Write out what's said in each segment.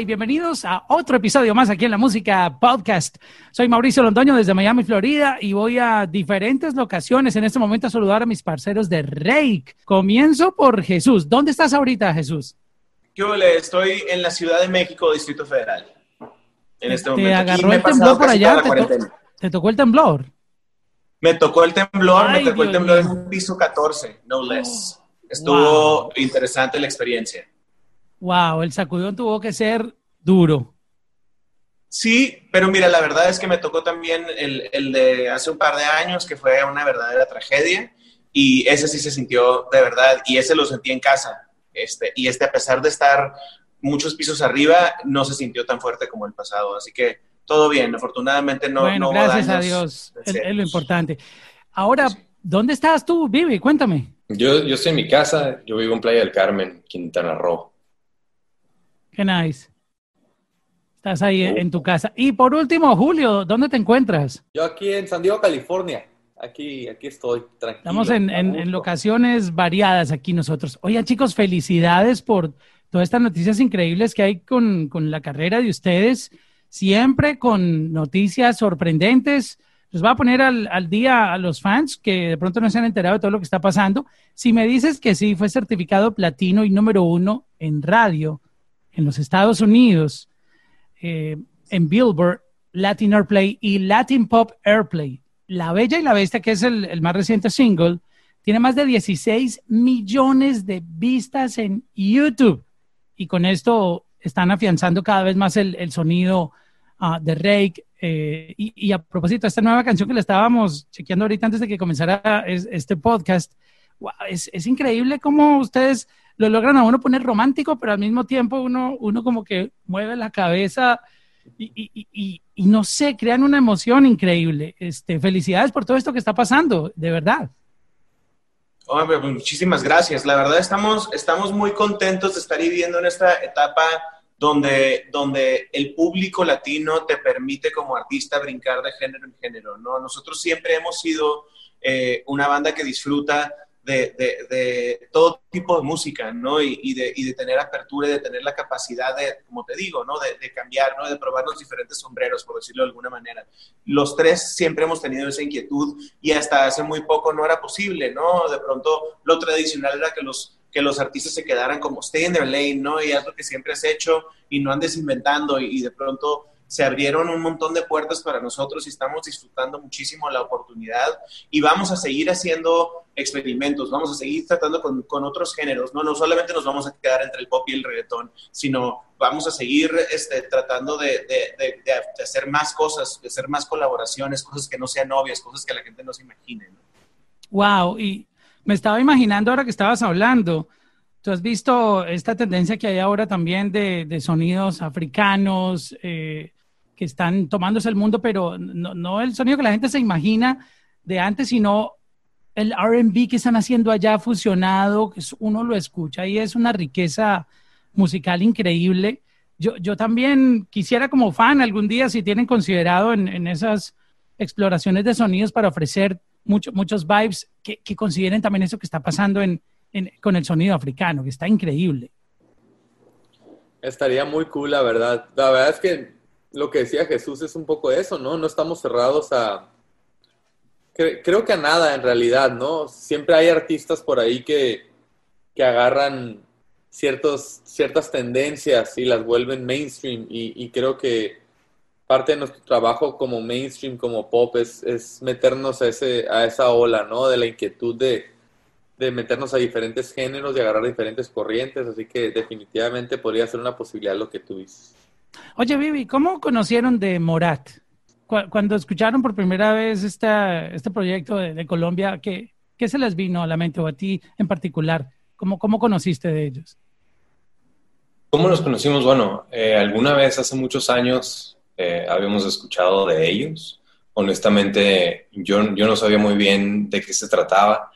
y bienvenidos a otro episodio más aquí en la Música Podcast. Soy Mauricio Londoño desde Miami, Florida y voy a diferentes locaciones en este momento a saludar a mis parceros de Reik. Comienzo por Jesús. ¿Dónde estás ahorita, Jesús? Yo le estoy en la Ciudad de México, Distrito Federal. En este ¿Te momento. Agarró me el temblor por allá? ¿Te, to- cuarentena. te tocó el temblor? Me tocó el temblor, Ay, me tocó el Dios temblor en un piso 14, no less. Estuvo Wow. interesante la experiencia. Wow, el sacudón tuvo que ser duro. Sí, pero mira, la verdad es que me tocó también el, el de hace un par de años, que fue una verdadera tragedia, y ese sí se sintió de verdad, y ese lo sentí en casa. Este, y este, a pesar de estar muchos pisos arriba, no se sintió tan fuerte como el pasado. Así que todo bien, afortunadamente no, bueno, no hubo gracias a Dios. Es, lo importante. Ahora, Sí. ¿dónde estás tú, Vivi? Cuéntame. Yo, yo estoy en mi casa, yo vivo en Playa del Carmen, Quintana Roo. Qué nice. Estás ahí en, tu casa. Y por último, Julio, ¿dónde te encuentras? Yo aquí en San Diego, California. Aquí, aquí estoy, tranquilo. Estamos en, en- en locaciones variadas aquí nosotros. Oigan, chicos, felicidades por todas estas noticias increíbles que hay con, con la carrera de ustedes. Siempre con noticias sorprendentes. Les voy a poner al, al día a los fans que de pronto no se han enterado de todo lo que está pasando. Si me dices que sí, fue certificado platino y número uno en radio en los Estados Unidos, eh, en Billboard, Latin Airplay y Latin Pop Airplay. La Bella y la Bestia, que es el, el más reciente single, tiene más de 16 millones de vistas en YouTube. Y con esto están afianzando cada vez más el, el sonido ah, de Rake. eh, y, y a propósito, esta nueva canción que le estábamos chequeando ahorita antes de que comenzara es- este podcast, wow, es, es increíble cómo ustedes lo logran a uno poner romántico, pero al mismo tiempo uno, uno como que mueve la cabeza y, y- y- no sé, crean una emoción increíble. Este, felicidades por todo esto que está pasando, de verdad. Hombre, pues, muchísimas gracias. La verdad estamos, estamos muy contentos de estar viviendo en esta etapa donde, donde el público latino te permite como artista brincar de género en género. ¿no? Nosotros siempre hemos sido eh, una banda que disfruta de, todo tipo de música, ¿no? Y, de, tener apertura y de tener la capacidad de, como te digo, ¿no? De, cambiar, ¿no? De probar los diferentes sombreros, por decirlo de alguna manera. Los tres siempre hemos tenido esa inquietud y hasta hace muy poco no era posible, ¿no? De pronto lo tradicional era que los, que los artistas se quedaran como stay in their lane, ¿no? Y haz lo que siempre has hecho y no andes inventando y de pronto se abrieron un montón de puertas para nosotros y estamos disfrutando muchísimo la oportunidad y vamos a seguir haciendo experimentos, vamos a seguir tratando con, con otros géneros, ¿no? No solamente nos vamos a quedar entre el pop y el reggaetón, sino vamos a seguir este, tratando de, de- de- hacer más cosas, de hacer más colaboraciones, cosas que no sean obvias, cosas que la gente no se imagine. Wow, y me estaba imaginando ahora que estabas hablando, tú has visto esta tendencia que hay ahora también de, de sonidos africanos eh, que están tomándose el mundo, pero no, no el sonido que la gente se imagina de antes, sino el RB que están haciendo allá fusionado, que uno lo escucha y es una riqueza musical increíble. Yo, yo también quisiera como fan algún día, si tienen considerado en, en esas exploraciones de sonidos para ofrecer mucho- muchos vibes, que, que consideren también eso que está pasando en, en- con el sonido africano, que está increíble. Estaría muy cool, la verdad. La verdad es que lo que decía Jesús es un poco eso, ¿no? No estamos cerrados a... cre- creo que a nada en realidad, ¿no? Siempre hay artistas por ahí que, que agarran ciertos, ciertas tendencias y las vuelven mainstream y, y creo que parte de nuestro trabajo como mainstream, como pop, es, es meternos a, ese, a esa ola, ¿no? De la inquietud de, de meternos a diferentes géneros y agarrar diferentes corrientes, así que definitivamente podría ser una posibilidad lo que tú dices. Oye, Vivi, ¿cómo conocieron de Morat? Cu- Cuando escucharon por primera vez esta, este proyecto de, de Colombia, ¿qué, ¿qué se les vino a la mente o a ti en particular? ¿Cómo, cómo conociste de ellos? ¿Cómo nos conocimos? Bueno, eh, alguna vez hace muchos años eh, habíamos escuchado de ellos. Honestamente, yo, yo no sabía muy bien de qué se trataba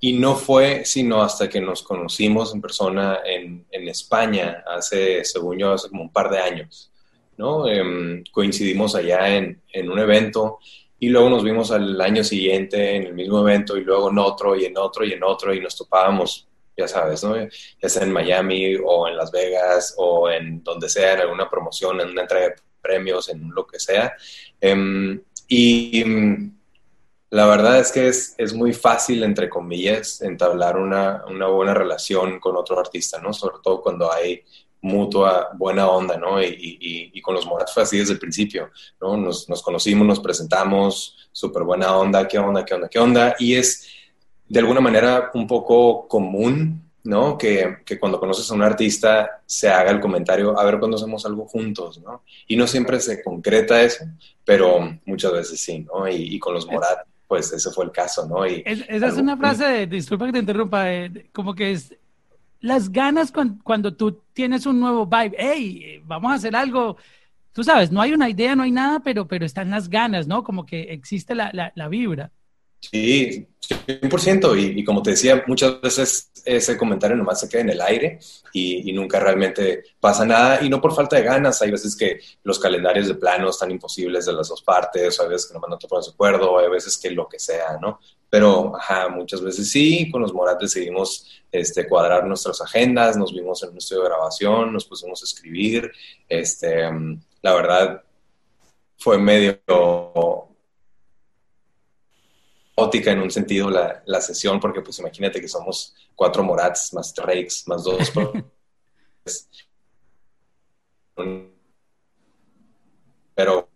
y no fue sino hasta que nos conocimos en persona en, en España hace, según yo, hace como un par de años, ¿no? Em, coincidimos allá en, en un evento y luego nos vimos al año siguiente en el mismo evento y luego en otro y en otro y en otro y nos topábamos ya sabes, ¿no? Ya sea en Miami o en Las Vegas o en donde sea, en alguna promoción, en una entrega de premios, en lo que sea. Em, y la verdad es que es, es, muy fácil, entre comillas, entablar una, una, buena relación con otro artista, ¿no? Sobre todo cuando hay mutua buena onda, ¿no? Y, y, y con los Morat fue así desde el principio, ¿no? Nos, nos conocimos, nos presentamos, súper buena onda, qué onda, qué onda, qué onda. Y es de alguna manera un poco común, ¿no? Que, que, cuando conoces a un artista se haga el comentario, a ver cuándo hacemos algo juntos, ¿no? Y no siempre se concreta eso, pero muchas veces sí, ¿no? Y, y con los Morat, pues ese fue el caso, ¿no? Y esa es una frase, de, disculpa que te interrumpa, como que es las ganas cuando, cuando tú tienes un nuevo vibe, hey, vamos a hacer algo, tú sabes, no hay una idea, no hay nada, pero, pero están las ganas, ¿no? Como que existe la, la, la vibra. Sí, 100%. Y, y, como te decía, muchas veces ese comentario nomás se queda en el aire y, nunca realmente pasa nada. Y no por falta de ganas. Hay veces que los calendarios de plano están imposibles de las dos partes, o hay veces que nomás no te pones de acuerdo, o hay veces que lo que sea, ¿no? Pero, ajá, muchas veces sí. Con los Morat decidimos este, cuadrar nuestras agendas, nos vimos en un estudio de grabación, nos pusimos a escribir. Este, la verdad, fue medio ótica en un sentido la, la, sesión, porque pues imagínate que somos cuatro Morats, más Drakes, más dos. pero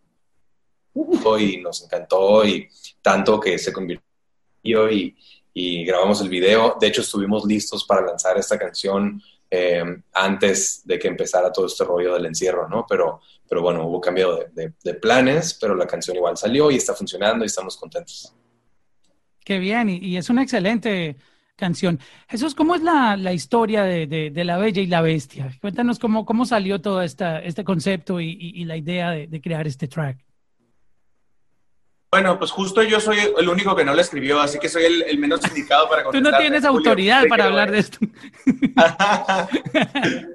y nos encantó y tanto que se convirtió y, y, grabamos el video. De hecho, estuvimos listos para lanzar esta canción eh, antes de que empezara todo este rollo del encierro, ¿no? Pero, pero bueno, hubo cambio de planes, pero la canción igual salió y está funcionando y estamos contentos. Qué bien, y, y, es una excelente canción. Jesús, ¿cómo es la, la historia de, de, de, La Bella y la Bestia? Cuéntanos cómo, cómo salió todo esta, este concepto y, y, y la idea de, crear este track. Bueno, pues justo yo soy el único que no lo escribió, así que soy el, el menos indicado para Tú no tienes autoridad para hablar de esto.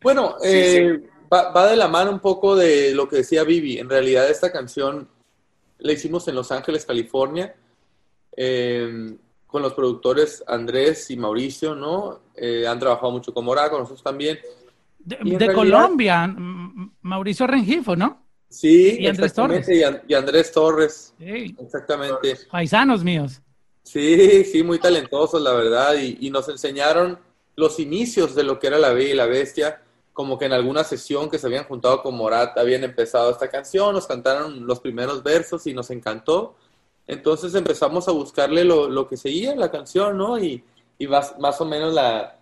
bueno, eh, sí. Va, va de la mano un poco de lo que decía Vivi. En realidad esta canción la hicimos en Los Ángeles, California eh, con los productores Andrés y Mauricio, ¿no? Eh, han trabajado mucho con Morá, con nosotros también. De, de realidad, Colombia, Mauricio Rengifo, ¿no? Sí, y Andrés Torres. Y, y, Andrés Torres. Sí. Exactamente. Paisanos míos. Sí, sí, muy talentosos, la verdad. Y, y, nos enseñaron los inicios de lo que era La Bella y la Bestia. Como que en alguna sesión que se habían juntado con Morat habían empezado esta canción, nos cantaron los primeros versos y nos encantó. Entonces empezamos a buscarle lo, lo que seguía la canción, ¿no? Y, y más, más, o menos la,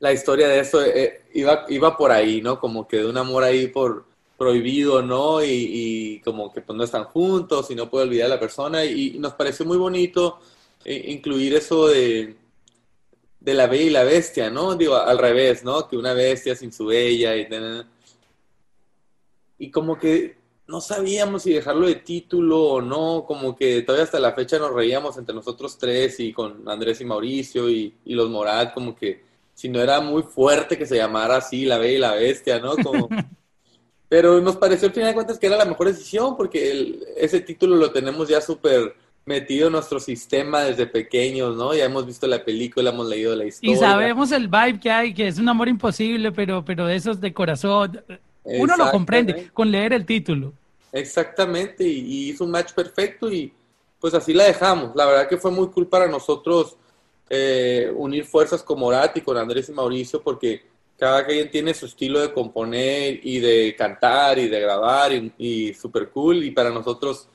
la historia de eso eh, iba, iba por ahí, ¿no? Como que de un amor ahí por prohibido, ¿no? Y, y como que pues no están juntos y no puede olvidar a la persona. Y, nos pareció muy bonito eh, incluir eso de, de la bella y la bestia, ¿no? Digo, al revés, ¿no? Que una bestia sin su bella y... Y como que no sabíamos si dejarlo de título o no, como que todavía hasta la fecha nos reíamos entre nosotros tres y con Andrés y Mauricio y, y los Morat, como que si no era muy fuerte que se llamara así, La Bella y la Bestia, ¿no? Como... Pero nos pareció al final de cuentas que era la mejor decisión porque el, ese título lo tenemos ya súper metido en nuestro sistema desde pequeños, ¿no? Ya hemos visto la película, hemos leído la historia. Y sabemos el vibe que hay, que es un amor imposible, pero, pero eso es de corazón. Uno lo comprende con leer el título. Exactamente, y, y, hizo un match perfecto y pues así la dejamos. La verdad que fue muy cool para nosotros eh, unir fuerzas con Morat y con Andrés y Mauricio porque cada quien tiene su estilo de componer y de cantar y de grabar y, y súper cool y para nosotros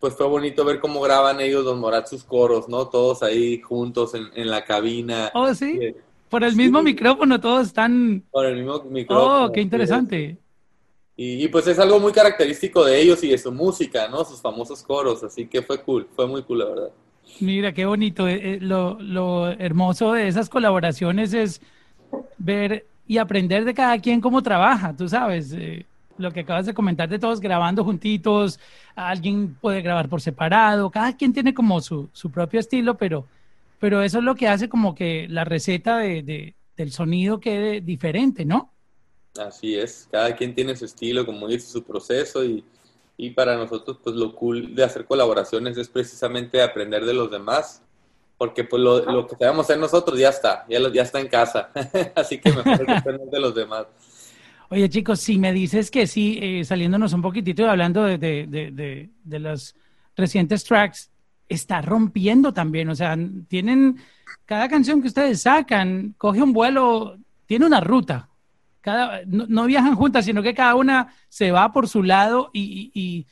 pues fue bonito ver cómo graban ellos los Morat sus coros, ¿no? Todos ahí juntos en, en la cabina. Oh, sí. Eh, Por el mismo sí. micrófono todos están... Por el mismo micrófono. Oh, qué interesante. Y, y, pues es algo muy característico de ellos y de su música, ¿no? Sus famosos coros, así que fue cool, fue muy cool, la verdad. Mira, qué bonito. Eh, lo, lo, hermoso de esas colaboraciones es ver y aprender de cada quien cómo trabaja, tú sabes. Eh, lo que acabas de comentar de todos grabando juntitos, alguien puede grabar por separado, cada quien tiene como su, su propio estilo, pero, pero eso es lo que hace como que la receta de, de, del sonido quede diferente, ¿no? Así es, cada quien tiene su estilo, como dice, su proceso y, y, para nosotros pues lo cool de hacer colaboraciones es precisamente aprender de los demás porque pues lo, lo que debemos hacer nosotros ya está, ya, ya está en casa, así que mejor que de los demás. Oye chicos, si me dices que sí, eh, saliéndonos un poquitito y hablando de, de, de, de, los recientes tracks, está rompiendo también, o sea, tienen, cada canción que ustedes sacan, coge un vuelo, tiene una ruta, cada, no, viajan juntas, sino que cada una se va por su lado y,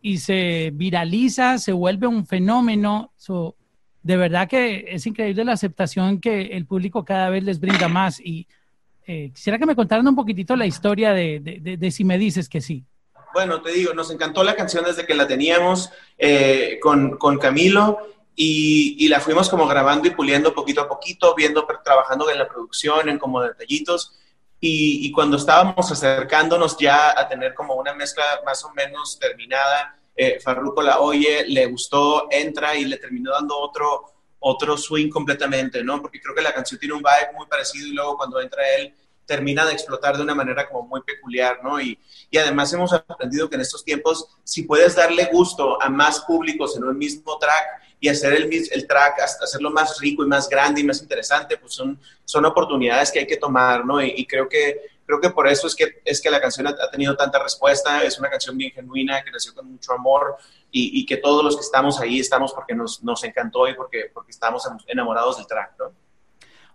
y, se viraliza, se vuelve un fenómeno. de verdad que es increíble la aceptación que el público cada vez les brinda más. Y eh, quisiera que me contaran un poquitito la historia de, de, si me dices que sí. Bueno, te digo, nos encantó la canción desde que la teníamos eh, con, con, Camilo y, y, la fuimos como grabando y puliendo poquito a poquito, viendo, trabajando en la producción, en como detallitos. Y, cuando estábamos acercándonos ya a tener como una mezcla más o menos terminada, eh, Farruko la oye, le gustó, entra y le terminó dando otro, otro swing completamente, ¿no? Porque creo que la canción tiene un vibe muy parecido y luego cuando entra él termina de explotar de una manera como muy peculiar, ¿no? Y, y además hemos aprendido que en estos tiempos, si puedes darle gusto a más públicos en un mismo track, y hacer el, el track, hacerlo más rico y más grande y más interesante, pues son, son oportunidades que hay que tomar, ¿no? Y, creo, que, creo que por eso es que, es que la canción ha, tenido tanta respuesta, es una canción bien genuina, que nació con mucho amor y, y que todos los que estamos ahí estamos porque nos, nos encantó y porque, porque estamos enamorados del track, ¿no?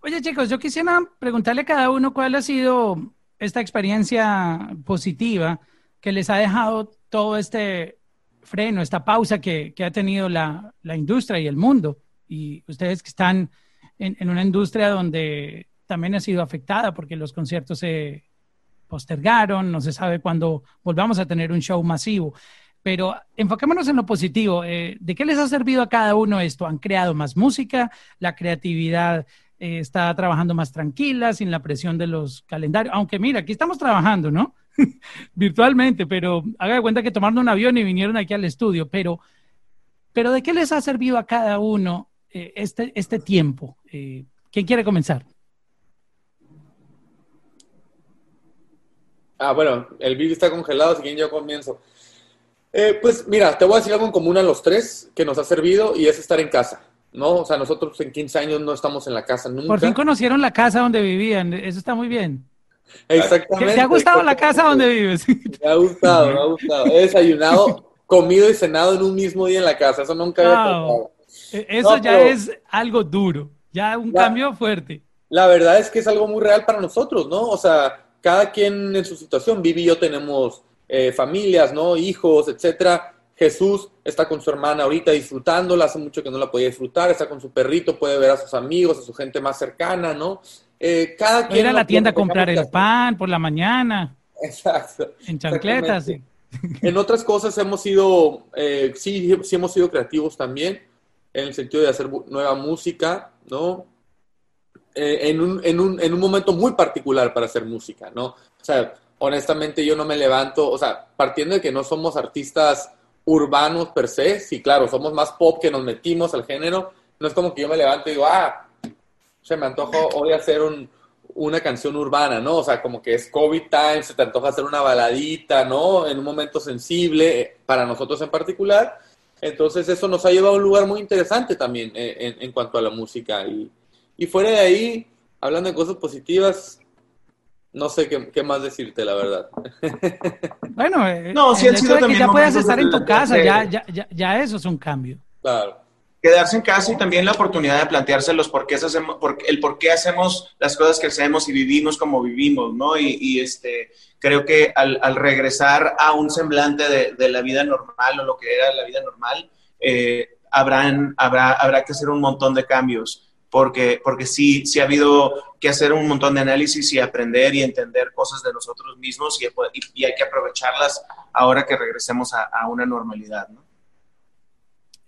Oye chicos, yo quisiera preguntarle a cada uno cuál ha sido esta experiencia positiva que les ha dejado todo este freno, esta pausa que, ha tenido la, industria y el mundo. Y ustedes que están en, una industria donde también ha sido afectada porque los conciertos se postergaron, no se sabe cuándo volvamos a tener un show masivo. Pero enfoquémonos en lo positivo. Eh, ¿De qué les ha servido a cada uno esto? ¿Han creado más música? ¿La creatividad eh, está trabajando más tranquila, sin la presión de los calendarios? Aunque mira, aquí estamos trabajando, ¿no? Virtualmente, pero haga de cuenta que tomaron un avión y vinieron aquí al estudio, pero, pero ¿de qué les ha servido a cada uno eh, este, este tiempo? Eh, ¿Quién quiere comenzar? Ah, bueno, el vídeo está congelado, así que yo comienzo. Eh, pues mira, te voy a decir algo en común a los tres que nos ha servido y es estar en casa. ¿no? O sea, nosotros en 15 años no estamos en la casa nunca. Por fin conocieron la casa donde vivían, eso está muy bien. Exactamente. ¿Te ha gustado la casa donde vives? Me ha gustado, me ha gustado. He desayunado, comido y cenado en un mismo día en la casa. Eso nunca había pasado. E-, eso ya es algo duro, ya un cambio fuerte. La verdad es que es algo muy real para nosotros, ¿no? O sea, cada quien en su situación. Vivi y yo tenemos eh, familias, ¿no? Hijos, etcétera. Jesús está con su hermana ahorita disfrutándola, hace mucho que no la podía disfrutar, está con su perrito, puede ver a sus amigos, a su gente más cercana, ¿no? Eh, cada quien... Ir a la tienda a comprar el pan por la mañana. Exacto. En chancletas. En otras cosas hemos sido, eh, sí, sí hemos sido creativos también, en el sentido de hacer nueva música, ¿no? Eh, en, un, en, un, en un momento muy particular para hacer música, ¿no? O sea, honestamente yo no me levanto, o sea, partiendo de que no somos artistas urbanos per se, sí, claro, somos más pop que nos metimos al género, no es como que yo me levanto y digo, ah, se me antoja hoy hacer una canción urbana, ¿no? O sea, como que es COVID time, se te antoja hacer una baladita, ¿no? En un momento sensible, eh, para nosotros en particular. Entonces eso nos ha llevado a un lugar muy interesante también eh, en, cuanto a la música. Y, y, fuera de ahí, hablando de cosas positivas, no sé qué, más decirte, la verdad. Bueno, eh, no, si el hecho de que ya puedas estar en tu casa, ya, ya, ya, ya eso es un cambio. Claro quedarse en casa y también la oportunidad de plantearse los por qué hacemos, por, el por qué hacemos las cosas que hacemos y vivimos como vivimos, ¿no? Y, este, creo que al, regresar a un semblante de, la vida normal o lo que era la vida normal, eh, habrán, habrá, habrá que hacer un montón de cambios. Porque, porque sí, sí ha habido que hacer un montón de análisis y aprender y entender cosas de nosotros mismos y, y, hay que aprovecharlas ahora que regresemos a, a una normalidad, ¿no?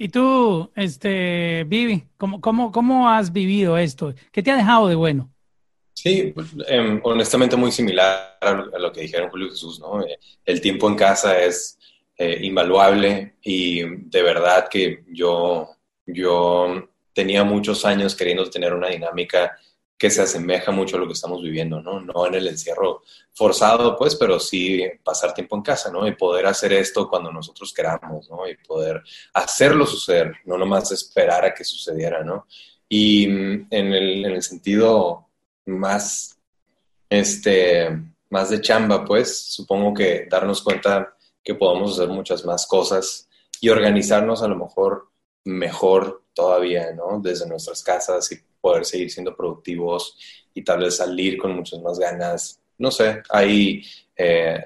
Y tú, este, Vivi, ¿cómo, cómo, cómo has vivido esto? ¿Qué te ha dejado de bueno? Sí, pues, em, honestamente muy similar a lo, que dijeron Julio Jesús, ¿no? Eh, el tiempo en casa es eh, invaluable y de verdad que yo, yo tenía muchos años queriendo tener una dinámica que se asemeja mucho a lo que estamos viviendo, ¿no? No en el encierro forzado, pues, pero sí pasar tiempo en casa, ¿no? Y poder hacer esto cuando nosotros queramos, ¿no? Y poder hacerlo suceder, no nomás esperar a que sucediera, ¿no? Y mm, en el, en el sentido más, este, más de chamba, pues, supongo que darnos cuenta que podemos hacer muchas más cosas y organizarnos a lo mejor mejor todavía, ¿no? Desde nuestras casas y poder seguir siendo productivos y tal vez salir con muchas más ganas. No sé, ahí eh,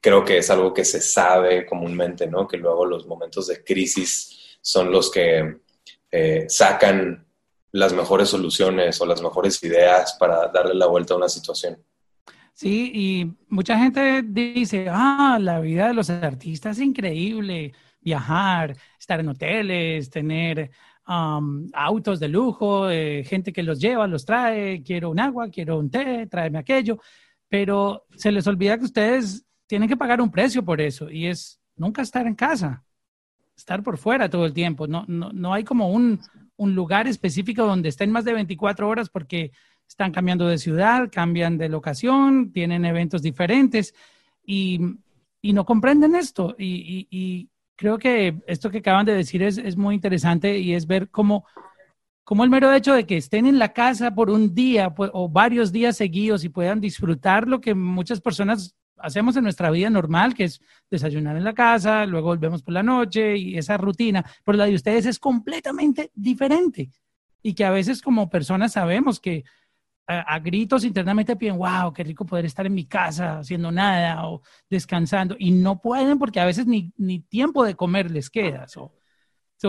creo que es algo que se sabe comúnmente, ¿no? Que luego los momentos de crisis son los que eh, sacan las mejores soluciones o las mejores ideas para darle la vuelta a una situación. Sí, y mucha gente dice, ah, la vida de los artistas es increíble, viajar, estar en hoteles, tener autos de lujo, eh, gente que los lleva, los trae, quiero un agua, quiero un té, tráeme aquello, pero se les olvida que ustedes tienen que pagar un precio por eso y es nunca estar en casa, estar por fuera todo el tiempo. No, no, no hay como un, un lugar específico donde estén más de 24 horas porque están cambiando de ciudad, cambian de locación, tienen eventos diferentes y, y no comprenden esto. Y, y, creo que esto que acaban de decir es, es muy interesante y es ver cómo, cómo, el mero hecho de que estén en la casa por un día pues, o varios días seguidos y puedan disfrutar lo que muchas personas hacemos en nuestra vida normal, que es desayunar en la casa, luego volvemos por la noche y esa rutina, pero la de ustedes es completamente diferente. Y que a veces como personas sabemos que a, gritos internamente piden, wow, qué rico poder estar en mi casa haciendo nada o descansando, y no pueden porque a veces ni, ni tiempo de comer les queda. So,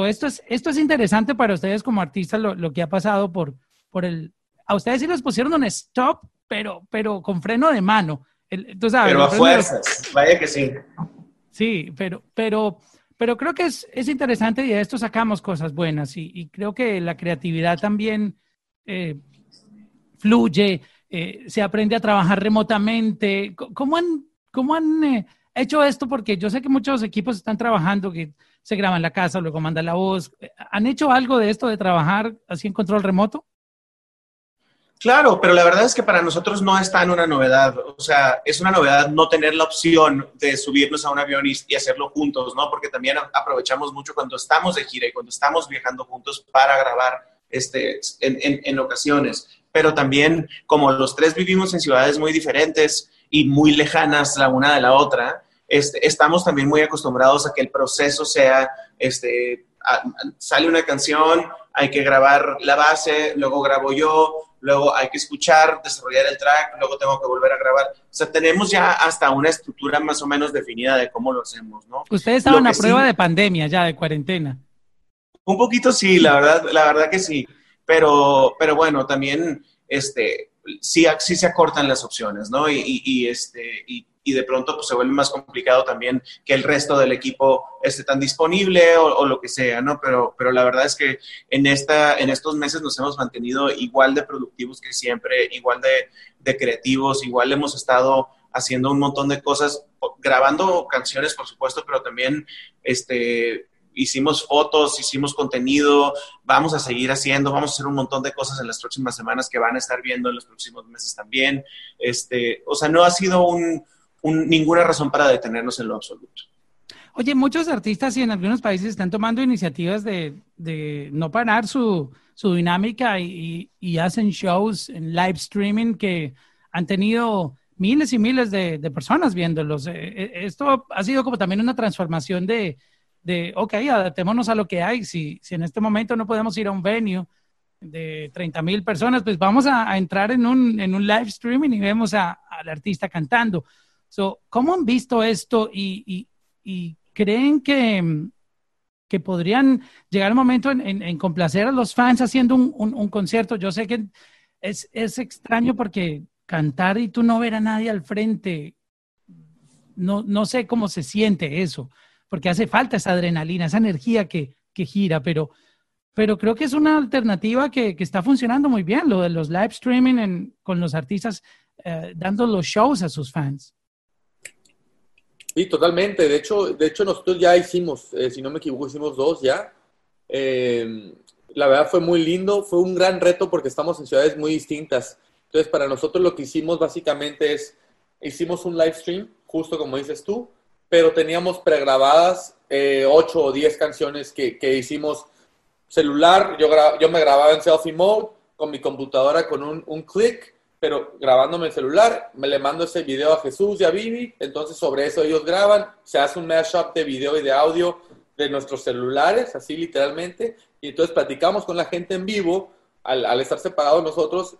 esto, es, esto es interesante para ustedes como artistas, lo, lo, que ha pasado por, por el... A ustedes sí les pusieron un stop, pero, pero con freno de mano. pero a fuerzas, vaya que sí. Sí, pero, pero, pero creo que es, es interesante y de esto sacamos cosas buenas y, y creo que la creatividad también... Eh, fluye, eh, se aprende a trabajar remotamente. ¿Cómo han, cómo han eh, hecho esto? Porque yo sé que muchos equipos están trabajando, que se graban en la casa, luego mandan la voz. ¿Han hecho algo de esto de trabajar así en control remoto? Claro, pero la verdad es que para nosotros no está en una novedad. O sea, es una novedad no tener la opción de subirnos a un avión y, hacerlo juntos, ¿no? Porque también aprovechamos mucho cuando estamos de gira y cuando estamos viajando juntos para grabar este, en, en, en ocasiones pero también como los tres vivimos en ciudades muy diferentes y muy lejanas la una de la otra, este, estamos también muy acostumbrados a que el proceso sea, este, sale una canción, hay que grabar la base, luego grabo yo, luego hay que escuchar, desarrollar el track, luego tengo que volver a grabar. O sea, tenemos ya hasta una estructura más o menos definida de cómo lo hacemos, ¿no? Ustedes estaban a prueba de pandemia ya, de cuarentena. Un poquito sí, la verdad, la verdad que sí pero, pero bueno, también este, sí, sí se acortan las opciones, ¿no? Y, este, y, de pronto pues, se vuelve más complicado también que el resto del equipo esté tan disponible o, o, lo que sea, ¿no? Pero, pero la verdad es que en, esta, en estos meses nos hemos mantenido igual de productivos que siempre, igual de, de creativos, igual hemos estado haciendo un montón de cosas, grabando canciones, por supuesto, pero también este, hicimos fotos, hicimos contenido, vamos a seguir haciendo, vamos a hacer un montón de cosas en las próximas semanas que van a estar viendo en los próximos meses también. Este, o sea, no ha sido un, ninguna razón para detenernos en lo absoluto. Oye, muchos artistas y en algunos países están tomando iniciativas de, de no parar su, su dinámica y, y, hacen shows en live streaming que han tenido miles y miles de, de personas viéndolos. Eh, eh, esto ha sido como también una transformación de, de, ok, adaptémonos a lo que hay. Si, si en este momento no podemos ir a un venue de 30 mil personas, pues vamos a, entrar en un, en un live streaming y vemos al artista cantando. So, ¿Cómo han visto esto y, y, creen que, que podrían llegar el momento en, en, complacer a los fans haciendo un, un, concierto? Yo sé que es, es extraño porque cantar y tú no ver a nadie al frente, no, no sé cómo se siente eso porque hace falta esa adrenalina, esa energía que, que gira, pero, pero creo que es una alternativa que, que, está funcionando muy bien, lo de los live streaming en, con los artistas eh, dando los shows a sus fans. Sí, totalmente. De hecho, de hecho nosotros ya hicimos, eh, si no me equivoco, hicimos dos ya. Eh, la verdad fue muy lindo, fue un gran reto porque estamos en ciudades muy distintas. Entonces, para nosotros lo que hicimos básicamente es, hicimos un live stream, justo como dices tú, pero teníamos pregrabadas eh, 8 o 10 canciones que, que hicimos celular, yo, yo me grababa en selfie mode, con mi computadora con un, un clic, pero grabándome el celular, me le mando ese video a Jesús y a Vivi, entonces sobre eso ellos graban, se hace un mashup de video y de audio de nuestros celulares, así literalmente, y entonces platicamos con la gente en vivo, al, al estar separados nosotros,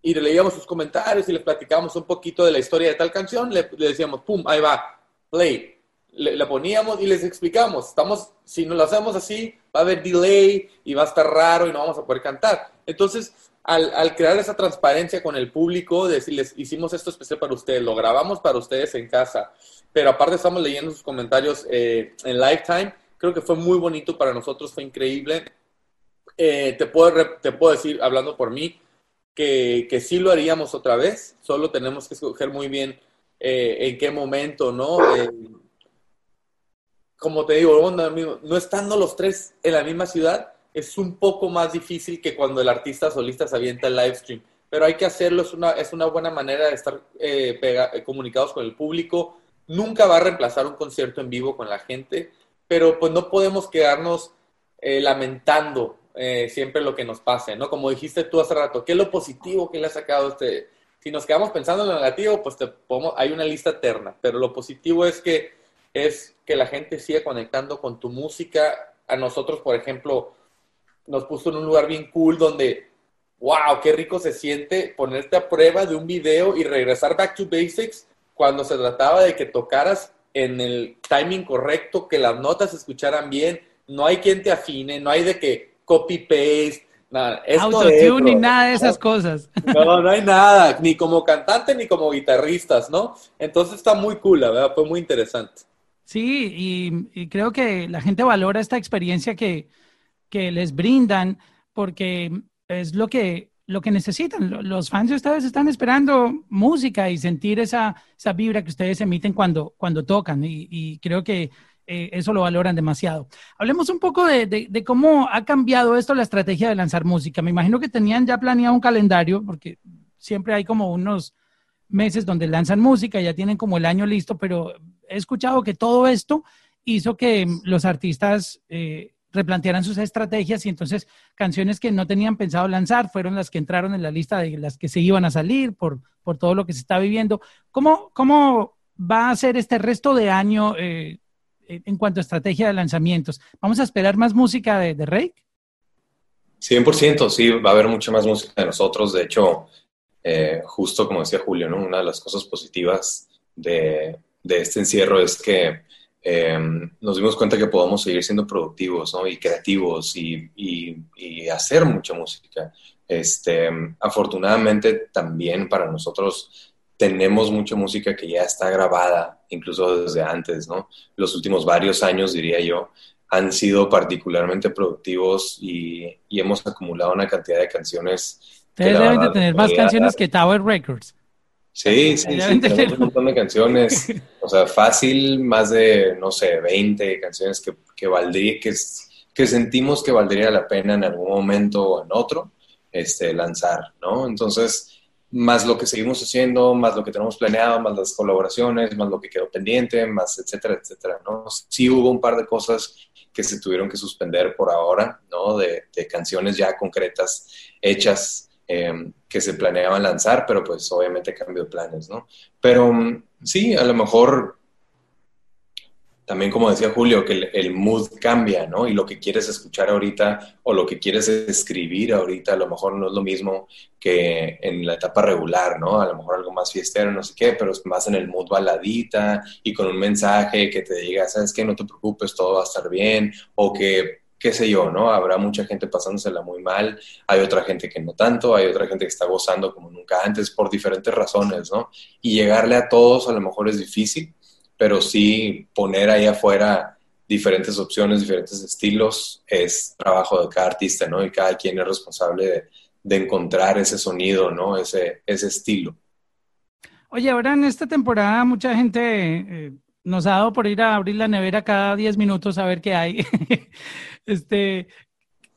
y le leíamos sus comentarios y les platicamos un poquito de la historia de tal canción, le, le decíamos, pum, ahí va, play, le, poníamos y les explicamos, estamos, si no lo hacemos así, va a haber delay y va a estar raro y no vamos a poder cantar. Entonces, al, al, crear esa transparencia con el público, decirles, hicimos esto especial para ustedes, lo grabamos para ustedes en casa, pero aparte estamos leyendo sus comentarios eh, en Lifetime, creo que fue muy bonito para nosotros, fue increíble. Eh, te, puedo, te puedo decir, hablando por mí, que, que sí lo haríamos otra vez, solo tenemos que escoger muy bien eh, en qué momento, ¿no? como te digo, no estando los tres en la misma ciudad, es un poco más difícil que cuando el artista solista se avienta el live stream. Pero hay que hacerlo, es una, buena manera de estar eh, eh, comunicados con el público. Nunca va a reemplazar un concierto en vivo con la gente, pero pues no podemos quedarnos eh, lamentando siempre lo que nos pase, ¿no? Como dijiste tú hace rato, ¿qué es lo positivo que le ha sacado este? Si nos quedamos pensando en lo negativo, pues te hay una lista eterna, pero lo positivo es que es que la gente siga conectando con tu música. A nosotros, por ejemplo, nos puso en un lugar bien cool donde, wow, qué rico se siente ponerte a prueba de un video y regresar back to basics cuando se trataba de que tocaras en el timing correcto, que las notas se escucharan bien, no hay quien te afine, no hay de que copy-paste, nada. Autotune ni nada de esas cosas. No, no hay nada, ni como cantante ni como guitarristas, ¿no? Entonces está muy cool, la verdad, fue muy interesante. Sí, y, creo que la gente valora esta experiencia que, que, les brindan porque es lo que, lo que necesitan. Los fans de ustedes están esperando música y sentir esa, esa vibra que ustedes emiten cuando, cuando tocan y, creo que eh, eso lo valoran demasiado. Hablemos un poco de, de, cómo ha cambiado esto la estrategia de lanzar música. Me imagino que tenían ya planeado un calendario porque siempre hay como unos meses donde lanzan música, ya tienen como el año listo, pero he escuchado que todo esto hizo que los artistas eh, replantearan sus estrategias y entonces canciones que no tenían pensado lanzar fueron las que entraron en la lista de las que se iban a salir por, por todo lo que se está viviendo. ¿Cómo, cómo va a ser este resto de año eh, en cuanto a estrategia de lanzamientos? ¿Vamos a esperar más música de, de Rake? 100%, sí, va a haber mucha más música de nosotros. De hecho, eh, justo como decía Julio, ¿no? una de las cosas positivas de, este encierro es que em, nos dimos cuenta que podemos seguir siendo productivos y creativos y, y, hacer mucha música. Este, afortunadamente también para nosotros tenemos mucha música que ya está grabada, incluso desde antes, ¿no? Los últimos varios años, diría yo, han sido particularmente productivos y, y hemos acumulado una cantidad de canciones. Ustedes deben de tener más canciones que Tower Records. Sí, sí, sí, tenemos un montón de canciones. O sea, fácil, más de, no sé, 20 canciones que, que valdría, que, que sentimos que valdría la pena en algún momento o en otro este, lanzar, ¿no? Entonces, más lo que seguimos haciendo, más lo que tenemos planeado, más las colaboraciones, más lo que quedó pendiente, más etcétera, etcétera, ¿no? Sí hubo un par de cosas que se tuvieron que suspender por ahora, ¿no? De, canciones ya concretas, hechas Em, que se planeaban lanzar, pero pues obviamente cambio de planes, ¿no? Pero mm, sí, a lo mejor también como decía Julio, que el, mood cambia, ¿no? Y lo que quieres escuchar ahorita o lo que quieres escribir ahorita a lo mejor no es lo mismo que en la etapa regular, ¿no? A lo mejor algo más fiestero, no sé qué, pero es más en el mood baladita y con un mensaje que te diga, ¿sabes qué? No te preocupes, todo va a estar bien, o que qué sé yo, ¿no? Habrá mucha gente pasándosela muy mal, hay otra gente que no tanto, hay otra gente que está gozando como nunca antes por diferentes razones, ¿no? Y llegarle a todos a lo mejor es difícil, pero sí poner ahí afuera diferentes opciones, diferentes estilos, es trabajo de cada artista, ¿no? Y cada quien es responsable de, encontrar ese sonido, ¿no? Ese, ese estilo. Oye, ahora en esta temporada mucha gente eh, nos ha dado por ir a abrir la nevera cada 10 minutos a ver qué hay. este,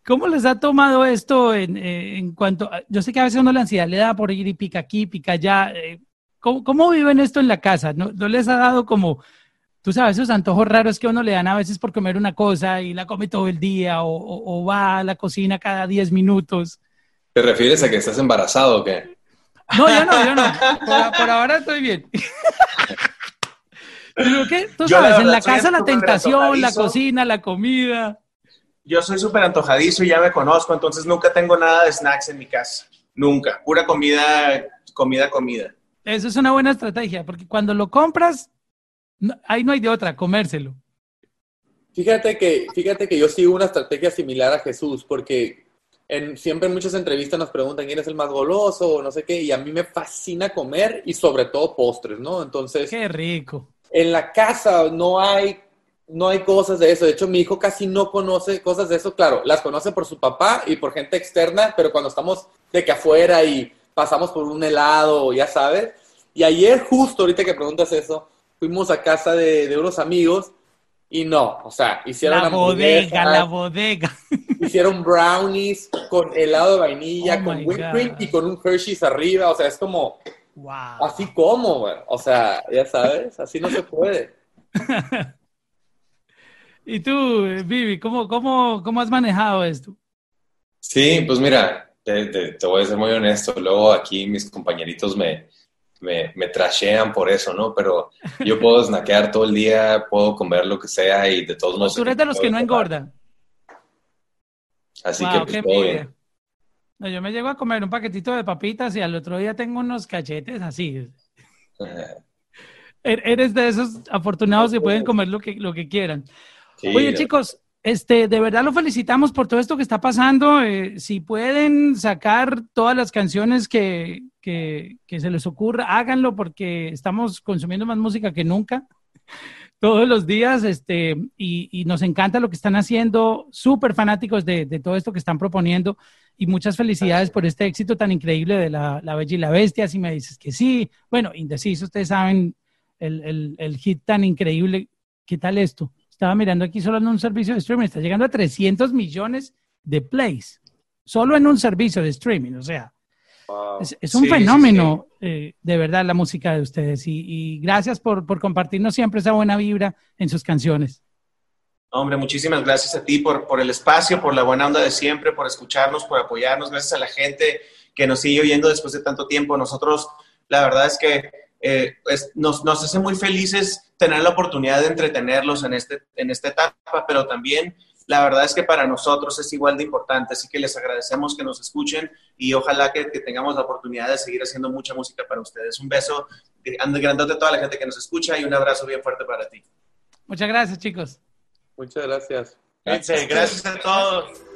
¿Cómo les ha tomado esto en, eh, en cuanto, a- yo sé que a veces uno la ansiedad le da por ir y pica aquí, pica allá. eh, ¿cómo, cómo viven esto en la casa? ¿No, ¿No les ha dado como, tú sabes, esos antojos raros que a uno le dan a veces por comer una cosa y la come todo el día o, o- o va a la cocina cada 10 minutos? ¿Te refieres a que estás embarazado o qué? No, yo no, yo no. Por, por ahora estoy bien. Pero que, tú Yo, la sabes, en la casa la tentación, la antojadizo. cocina, la comida. Yo soy súper antojadizo y ya me conozco, entonces nunca tengo nada de snacks en mi casa. Nunca. Pura comida, comida, comida. Eso es una buena estrategia, porque cuando lo compras, no- ahí no hay de otra, comérselo. Fíjate que, fíjate que yo sigo una estrategia similar a Jesús, porque en, siempre en muchas entrevistas nos preguntan quién es el más goloso o no sé qué, y a mí me fascina comer y sobre todo postres, ¿no? Entonces, Qué rico. en la casa no hay, no hay cosas de eso. De hecho, mi hijo casi no conoce cosas de eso. Claro, las conoce por su papá y por gente externa, pero cuando estamos de que afuera y pasamos por un helado, ya sabes. Y ayer, justo ahorita que preguntas eso, fuimos a casa de, de unos amigos y no, o sea, hicieron La bodega, la bodega. hicieron brownies con helado de vainilla, Oh con whipped cream y con un Hershey's arriba. O sea, es como, Wow. así como, güey. O sea, ya sabes, así no se puede. Y tú, Vivi, ¿cómo, cómo, cómo has manejado esto? Sí, pues mira, te, te- te voy a ser muy honesto. Luego aquí mis compañeritos me, me, me trashean por eso, ¿no? Pero yo puedo snackear todo el día, puedo comer lo que sea y de todos modos... Tú eres de los que no engordan. Así Wow, que pues todo envidia. bien. No, yo me llego a comer un paquetito de papitas y al otro día tengo unos cachetes así. Er- Eres de esos afortunados que pueden comer lo que, lo que quieran. Sí, Oye, chicos, este, de verdad lo felicitamos por todo esto que está pasando. Eh, si pueden sacar todas las canciones que, que, que se les ocurra, háganlo porque estamos consumiendo más música que nunca. Todos los días, este, y, y nos encanta lo que están haciendo, súper fanáticos de, de todo esto que están proponiendo, y muchas felicidades por este éxito tan increíble de la, la Bella y la Bestia. Si me dices que sí, bueno, indeciso, ustedes saben el, el, el hit tan increíble. ¿Qué tal esto? Estaba mirando aquí solo en un servicio de streaming, está llegando a 300 millones de plays, solo en un servicio de streaming, o sea, Wow. es, es un Sí, sí, fenómeno eh, de verdad la música de ustedes y, y gracias por, por compartirnos siempre esa buena vibra en sus canciones. Hombre, muchísimas gracias a ti por, por el espacio, por la buena onda de siempre, por escucharnos, por apoyarnos. Gracias a la gente que nos sigue oyendo después de tanto tiempo. Nosotros, la verdad es que eh, nos, nos hace muy felices tener la oportunidad de entretenerlos en, este, en esta etapa, pero también la verdad es que para nosotros es igual de importante. Así que les agradecemos que nos escuchen y ojalá que, que tengamos la oportunidad de seguir haciendo mucha música para ustedes. Un beso grandote a toda la gente que nos escucha y un abrazo bien fuerte para ti. Muchas gracias, chicos. Muchas gracias. Gracias a todos.